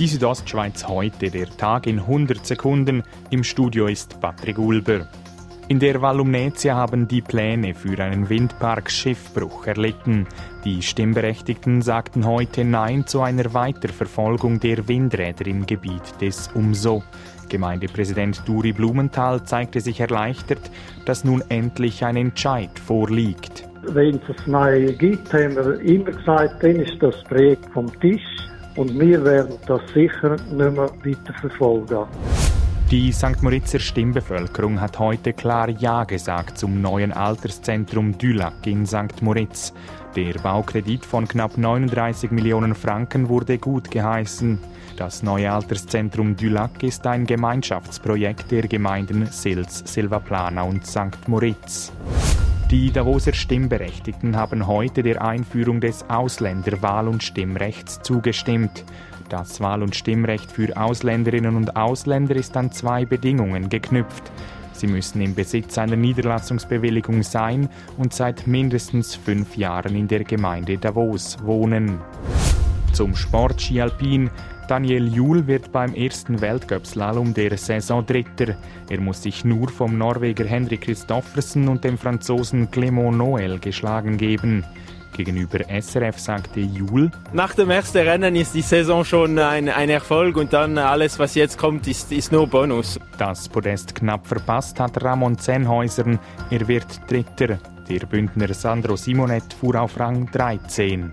Die Südostschweiz heute, der Tag in 100 Sekunden. Im Studio ist Patrick Ulber. In der Val Lumnezia haben die Pläne für einen Windpark Schiffbruch erlitten. Die Stimmberechtigten sagten heute Nein zu einer Weiterverfolgung der Windräder im Gebiet des UMSO. Gemeindepräsident Duri Blumenthal zeigte sich erleichtert, dass nun endlich ein Entscheid vorliegt. Wenn es das Neue gibt, haben wir immer gesagt, dann ist das Projekt vom Tisch und wir werden das sicher nicht mehr weiterverfolgen. Die St. Moritzer Stimmbevölkerung hat heute klar Ja gesagt zum neuen Alterszentrum Dülac in St. Moritz. Der Baukredit von knapp 39 Millionen Franken wurde gut geheißen. Das neue Alterszentrum Dülac ist ein Gemeinschaftsprojekt der Gemeinden Sils, Silvaplana und St. Moritz. Die Davoser Stimmberechtigten haben heute der Einführung des Ausländerwahl- und Stimmrechts zugestimmt. Das Wahl- und Stimmrecht für Ausländerinnen und Ausländer ist an zwei Bedingungen geknüpft. Sie müssen im Besitz einer Niederlassungsbewilligung sein und seit mindestens fünf Jahren in der Gemeinde Davos wohnen. Zum Sport Ski Alpin. Daniel Juhl wird beim ersten Weltcup-Slalom der Saison Dritter. Er muss sich nur vom Norweger Henrik Christoffersen und dem Franzosen Clément Noël geschlagen geben. Gegenüber SRF sagte Jul. Nach dem ersten Rennen ist die Saison schon ein, ein Erfolg und dann alles, was jetzt kommt, ist, ist nur Bonus. Das Podest knapp verpasst hat Ramon Zenhäusern. Er wird Dritter. Der Bündner Sandro Simonet fuhr auf Rang 13.